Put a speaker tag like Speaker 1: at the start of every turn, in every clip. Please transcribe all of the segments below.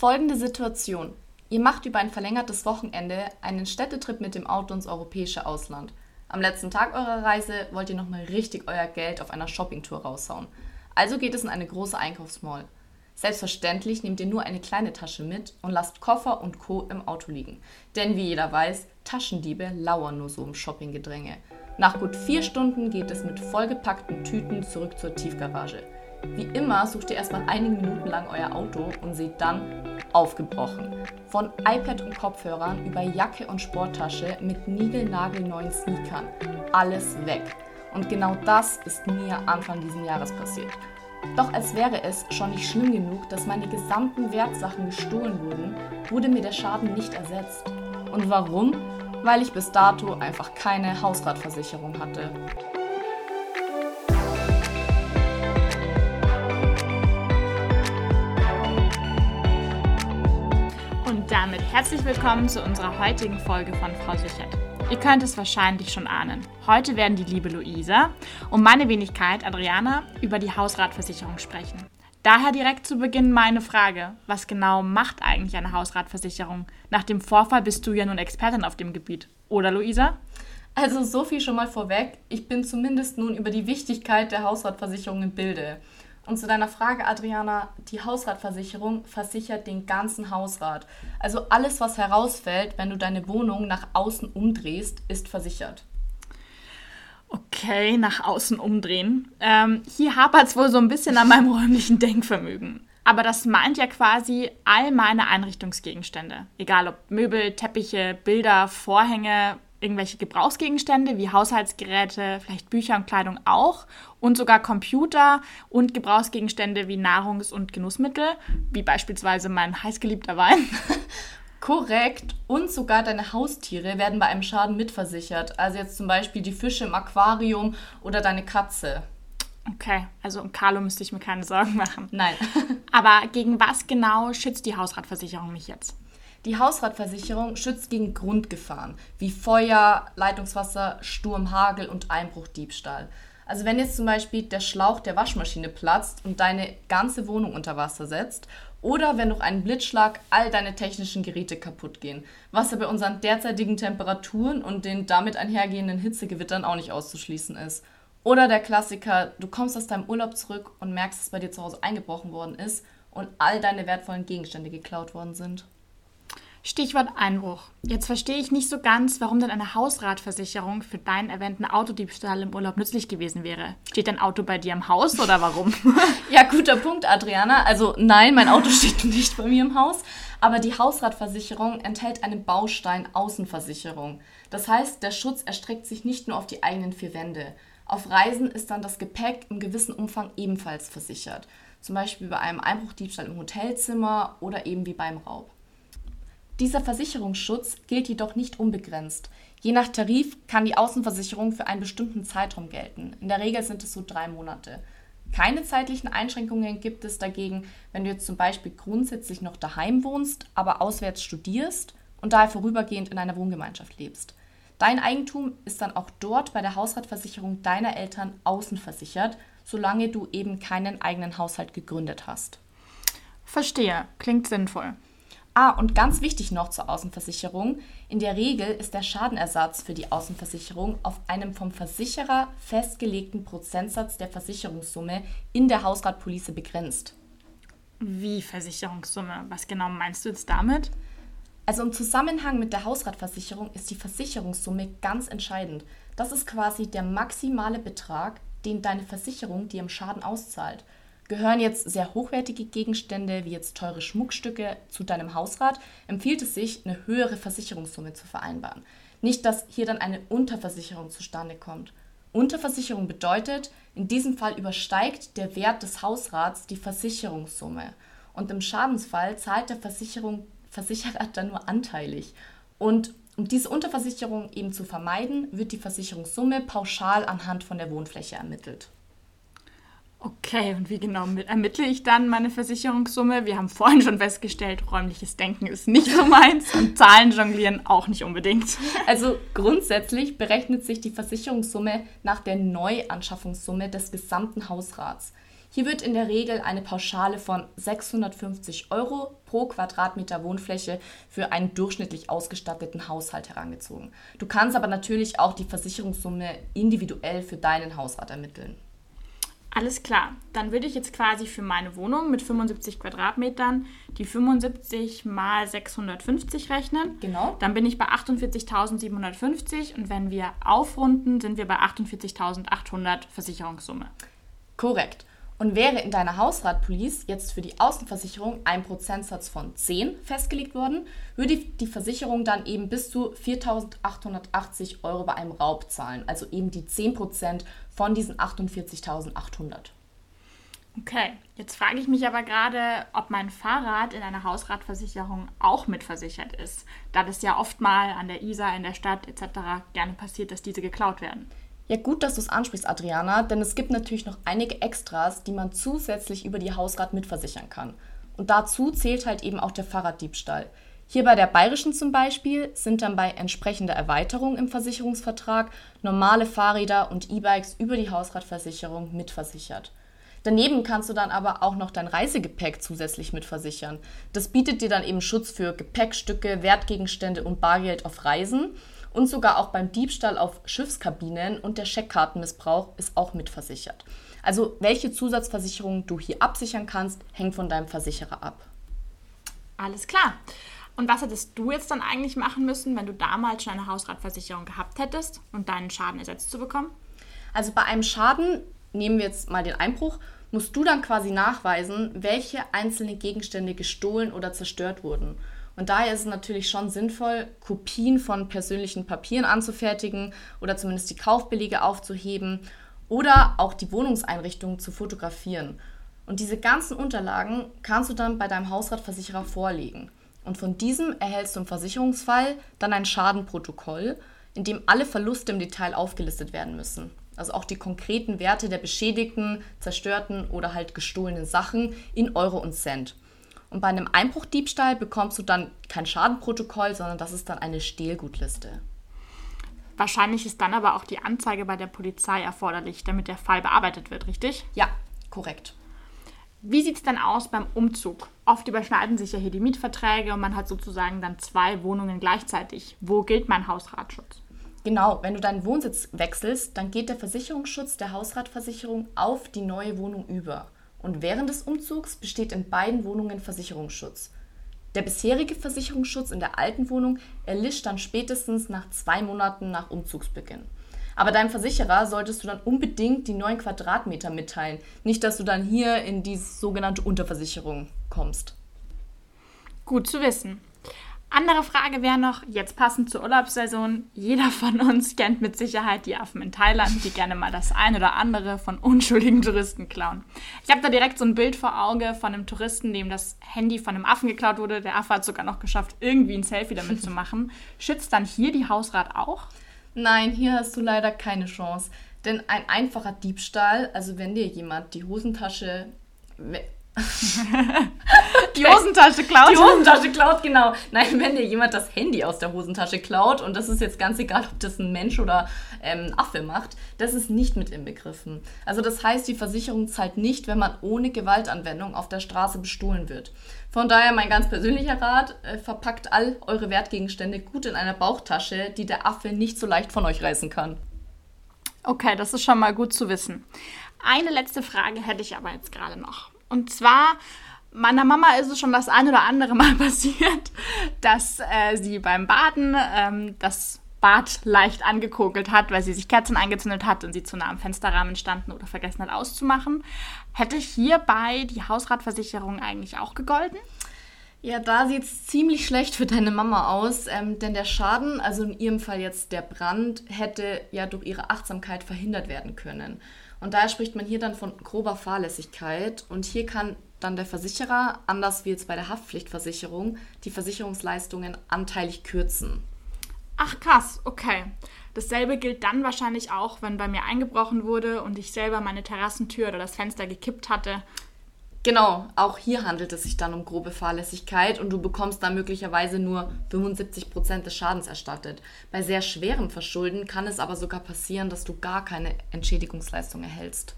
Speaker 1: Folgende Situation. Ihr macht über ein verlängertes Wochenende einen Städtetrip mit dem Auto ins europäische Ausland. Am letzten Tag eurer Reise wollt ihr nochmal richtig euer Geld auf einer Shoppingtour raushauen. Also geht es in eine große Einkaufsmall. Selbstverständlich nehmt ihr nur eine kleine Tasche mit und lasst Koffer und Co. im Auto liegen. Denn wie jeder weiß, Taschendiebe lauern nur so im Shoppinggedränge. Nach gut vier Stunden geht es mit vollgepackten Tüten zurück zur Tiefgarage. Wie immer sucht ihr erstmal einige Minuten lang euer Auto und seht dann aufgebrochen. Von iPad und Kopfhörern über Jacke und Sporttasche mit niegelnagelneuen Sneakern. Alles weg. Und genau das ist mir Anfang dieses Jahres passiert. Doch als wäre es schon nicht schlimm genug, dass meine gesamten Wertsachen gestohlen wurden, wurde mir der Schaden nicht ersetzt. Und warum? Weil ich bis dato einfach keine Hausratversicherung hatte.
Speaker 2: Damit herzlich willkommen zu unserer heutigen Folge von Frau Sichert. Ihr könnt es wahrscheinlich schon ahnen. Heute werden die liebe Luisa und meine Wenigkeit Adriana über die Hausratversicherung sprechen. Daher direkt zu Beginn meine Frage. Was genau macht eigentlich eine Hausratversicherung? Nach dem Vorfall bist du ja nun Expertin auf dem Gebiet. Oder Luisa?
Speaker 1: Also so viel schon mal vorweg. Ich bin zumindest nun über die Wichtigkeit der Hausratversicherung im Bilde. Und zu deiner Frage, Adriana, die Hausratversicherung versichert den ganzen Hausrat. Also alles, was herausfällt, wenn du deine Wohnung nach außen umdrehst, ist versichert.
Speaker 2: Okay, nach außen umdrehen. Ähm, hier hapert es wohl so ein bisschen an meinem räumlichen Denkvermögen. Aber das meint ja quasi all meine Einrichtungsgegenstände. Egal ob Möbel, Teppiche, Bilder, Vorhänge, irgendwelche Gebrauchsgegenstände wie Haushaltsgeräte, vielleicht Bücher und Kleidung auch und sogar Computer und Gebrauchsgegenstände wie Nahrungs- und Genussmittel, wie beispielsweise mein heißgeliebter Wein.
Speaker 1: Korrekt. Und sogar deine Haustiere werden bei einem Schaden mitversichert. Also jetzt zum Beispiel die Fische im Aquarium oder deine Katze.
Speaker 2: Okay, also um Carlo müsste ich mir keine Sorgen machen.
Speaker 1: Nein.
Speaker 2: Aber gegen was genau schützt die Hausratversicherung mich jetzt?
Speaker 1: Die Hausratversicherung schützt gegen Grundgefahren wie Feuer, Leitungswasser, Sturm, Hagel und Einbruchdiebstahl. Also wenn jetzt zum Beispiel der Schlauch der Waschmaschine platzt und deine ganze Wohnung unter Wasser setzt oder wenn durch einen Blitzschlag all deine technischen Geräte kaputt gehen, was ja bei unseren derzeitigen Temperaturen und den damit einhergehenden Hitzegewittern auch nicht auszuschließen ist. Oder der Klassiker, du kommst aus deinem Urlaub zurück und merkst, dass bei dir zu Hause eingebrochen worden ist und all deine wertvollen Gegenstände geklaut worden sind.
Speaker 2: Stichwort Einbruch. Jetzt verstehe ich nicht so ganz, warum denn eine Hausratversicherung für deinen erwähnten Autodiebstahl im Urlaub nützlich gewesen wäre. Steht dein Auto bei dir im Haus oder warum?
Speaker 1: ja, guter Punkt, Adriana. Also nein, mein Auto steht nicht bei mir im Haus. Aber die Hausratversicherung enthält einen Baustein Außenversicherung. Das heißt, der Schutz erstreckt sich nicht nur auf die eigenen vier Wände. Auf Reisen ist dann das Gepäck im gewissen Umfang ebenfalls versichert. Zum Beispiel bei einem Einbruchdiebstahl im Hotelzimmer oder eben wie beim Raub. Dieser Versicherungsschutz gilt jedoch nicht unbegrenzt. Je nach Tarif kann die Außenversicherung für einen bestimmten Zeitraum gelten. In der Regel sind es so drei Monate. Keine zeitlichen Einschränkungen gibt es dagegen, wenn du jetzt zum Beispiel grundsätzlich noch daheim wohnst, aber auswärts studierst und daher vorübergehend in einer Wohngemeinschaft lebst. Dein Eigentum ist dann auch dort bei der Hausratversicherung deiner Eltern außen versichert, solange du eben keinen eigenen Haushalt gegründet hast.
Speaker 2: Verstehe, klingt sinnvoll.
Speaker 1: Ah, und ganz wichtig noch zur Außenversicherung. In der Regel ist der Schadenersatz für die Außenversicherung auf einem vom Versicherer festgelegten Prozentsatz der Versicherungssumme in der Hausratpolice begrenzt.
Speaker 2: Wie Versicherungssumme? Was genau meinst du jetzt damit?
Speaker 1: Also im Zusammenhang mit der Hausratversicherung ist die Versicherungssumme ganz entscheidend. Das ist quasi der maximale Betrag, den deine Versicherung dir im Schaden auszahlt. Gehören jetzt sehr hochwertige Gegenstände wie jetzt teure Schmuckstücke zu deinem Hausrat, empfiehlt es sich, eine höhere Versicherungssumme zu vereinbaren. Nicht, dass hier dann eine Unterversicherung zustande kommt. Unterversicherung bedeutet, in diesem Fall übersteigt der Wert des Hausrats die Versicherungssumme. Und im Schadensfall zahlt der Versicherung, Versicherer dann nur anteilig. Und um diese Unterversicherung eben zu vermeiden, wird die Versicherungssumme pauschal anhand von der Wohnfläche ermittelt.
Speaker 2: Okay, und wie genau ermittle ich dann meine Versicherungssumme? Wir haben vorhin schon festgestellt, räumliches Denken ist nicht so meins und Zahlen jonglieren auch nicht unbedingt.
Speaker 1: Also grundsätzlich berechnet sich die Versicherungssumme nach der Neuanschaffungssumme des gesamten Hausrats. Hier wird in der Regel eine Pauschale von 650 Euro pro Quadratmeter Wohnfläche für einen durchschnittlich ausgestatteten Haushalt herangezogen. Du kannst aber natürlich auch die Versicherungssumme individuell für deinen Hausrat ermitteln.
Speaker 2: Alles klar. Dann würde ich jetzt quasi für meine Wohnung mit 75 Quadratmetern die 75 mal 650 rechnen.
Speaker 1: Genau.
Speaker 2: Dann bin ich bei 48.750 und wenn wir aufrunden, sind wir bei 48.800 Versicherungssumme.
Speaker 1: Korrekt. Und wäre in deiner Hausratpolice jetzt für die Außenversicherung ein Prozentsatz von 10 festgelegt worden, würde die Versicherung dann eben bis zu 4.880 Euro bei einem Raub zahlen. Also eben die 10% von diesen 48.800.
Speaker 2: Okay, jetzt frage ich mich aber gerade, ob mein Fahrrad in einer Hausratversicherung auch mitversichert ist, da das ja oft mal an der Isar, in der Stadt etc. gerne passiert, dass diese geklaut werden.
Speaker 1: Ja, gut, dass du es ansprichst, Adriana, denn es gibt natürlich noch einige Extras, die man zusätzlich über die Hausrat mitversichern kann. Und dazu zählt halt eben auch der Fahrraddiebstahl. Hier bei der Bayerischen zum Beispiel sind dann bei entsprechender Erweiterung im Versicherungsvertrag normale Fahrräder und E-Bikes über die Hausratversicherung mitversichert. Daneben kannst du dann aber auch noch dein Reisegepäck zusätzlich mitversichern. Das bietet dir dann eben Schutz für Gepäckstücke, Wertgegenstände und Bargeld auf Reisen und sogar auch beim Diebstahl auf Schiffskabinen und der Scheckkartenmissbrauch ist auch mitversichert. Also welche Zusatzversicherung du hier absichern kannst, hängt von deinem Versicherer ab.
Speaker 2: Alles klar. Und was hättest du jetzt dann eigentlich machen müssen, wenn du damals schon eine Hausratversicherung gehabt hättest und deinen Schaden ersetzt zu bekommen?
Speaker 1: Also bei einem Schaden, nehmen wir jetzt mal den Einbruch, musst du dann quasi nachweisen, welche einzelnen Gegenstände gestohlen oder zerstört wurden. Und daher ist es natürlich schon sinnvoll, Kopien von persönlichen Papieren anzufertigen oder zumindest die Kaufbelege aufzuheben oder auch die Wohnungseinrichtungen zu fotografieren. Und diese ganzen Unterlagen kannst du dann bei deinem Hausratversicherer vorlegen. Und von diesem erhältst du im Versicherungsfall dann ein Schadenprotokoll, in dem alle Verluste im Detail aufgelistet werden müssen. Also auch die konkreten Werte der beschädigten, zerstörten oder halt gestohlenen Sachen in Euro und Cent. Und bei einem Einbruchdiebstahl bekommst du dann kein Schadenprotokoll, sondern das ist dann eine Stehlgutliste.
Speaker 2: Wahrscheinlich ist dann aber auch die Anzeige bei der Polizei erforderlich, damit der Fall bearbeitet wird, richtig?
Speaker 1: Ja, korrekt.
Speaker 2: Wie sieht es dann aus beim Umzug? Oft überschneiden sich ja hier die Mietverträge und man hat sozusagen dann zwei Wohnungen gleichzeitig. Wo gilt mein Hausratschutz?
Speaker 1: Genau, wenn du deinen Wohnsitz wechselst, dann geht der Versicherungsschutz der Hausratversicherung auf die neue Wohnung über und während des Umzugs besteht in beiden Wohnungen Versicherungsschutz. Der bisherige Versicherungsschutz in der alten Wohnung erlischt dann spätestens nach zwei Monaten nach Umzugsbeginn. Aber deinem Versicherer solltest du dann unbedingt die neuen Quadratmeter mitteilen. Nicht, dass du dann hier in die sogenannte Unterversicherung kommst.
Speaker 2: Gut zu wissen. Andere Frage wäre noch, jetzt passend zur Urlaubssaison, jeder von uns kennt mit Sicherheit die Affen in Thailand, die gerne mal das ein oder andere von unschuldigen Touristen klauen. Ich habe da direkt so ein Bild vor Auge von einem Touristen, dem das Handy von einem Affen geklaut wurde. Der Affe hat sogar noch geschafft, irgendwie ein Selfie damit zu machen. Schützt dann hier die Hausrat auch?
Speaker 1: Nein, hier hast du leider keine Chance. Denn ein einfacher Diebstahl, also wenn dir jemand die Hosentasche
Speaker 2: die Hosentasche klaut.
Speaker 1: Die Hosentasche klaut, genau. Nein, wenn dir jemand das Handy aus der Hosentasche klaut, und das ist jetzt ganz egal, ob das ein Mensch oder ähm, ein Affe macht, das ist nicht mit inbegriffen. Also das heißt, die Versicherung zahlt nicht, wenn man ohne Gewaltanwendung auf der Straße bestohlen wird. Von daher mein ganz persönlicher Rat, äh, verpackt all eure Wertgegenstände gut in einer Bauchtasche, die der Affe nicht so leicht von euch reißen kann.
Speaker 2: Okay, das ist schon mal gut zu wissen. Eine letzte Frage hätte ich aber jetzt gerade noch. Und zwar, meiner Mama ist es schon das ein oder andere Mal passiert, dass äh, sie beim Baden ähm, das Bad leicht angekokelt hat, weil sie sich Kerzen eingezündet hat und sie zu nah am Fensterrahmen standen oder vergessen hat auszumachen. Hätte hierbei die Hausratversicherung eigentlich auch gegolten?
Speaker 1: Ja, da sieht es ziemlich schlecht für deine Mama aus, ähm, denn der Schaden, also in ihrem Fall jetzt der Brand, hätte ja durch ihre Achtsamkeit verhindert werden können. Und daher spricht man hier dann von grober Fahrlässigkeit. Und hier kann dann der Versicherer, anders wie jetzt bei der Haftpflichtversicherung, die Versicherungsleistungen anteilig kürzen.
Speaker 2: Ach krass, okay. Dasselbe gilt dann wahrscheinlich auch, wenn bei mir eingebrochen wurde und ich selber meine Terrassentür oder das Fenster gekippt hatte.
Speaker 1: Genau, auch hier handelt es sich dann um grobe Fahrlässigkeit und du bekommst dann möglicherweise nur 75 Prozent des Schadens erstattet. Bei sehr schwerem Verschulden kann es aber sogar passieren, dass du gar keine Entschädigungsleistung erhältst.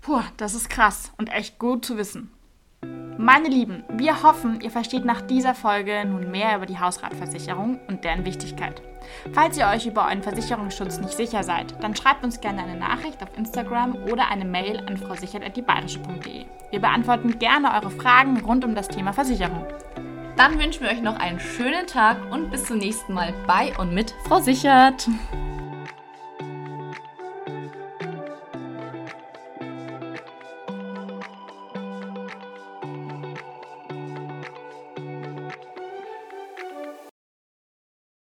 Speaker 2: Puh, das ist krass und echt gut zu wissen. Meine Lieben, wir hoffen, ihr versteht nach dieser Folge nun mehr über die Hausratversicherung und deren Wichtigkeit. Falls ihr euch über euren Versicherungsschutz nicht sicher seid, dann schreibt uns gerne eine Nachricht auf Instagram oder eine Mail an frausichert.diebayerische.de. Wir beantworten gerne eure Fragen rund um das Thema Versicherung.
Speaker 1: Dann wünschen wir euch noch einen schönen Tag und bis zum nächsten Mal bei und mit Frau Sichert.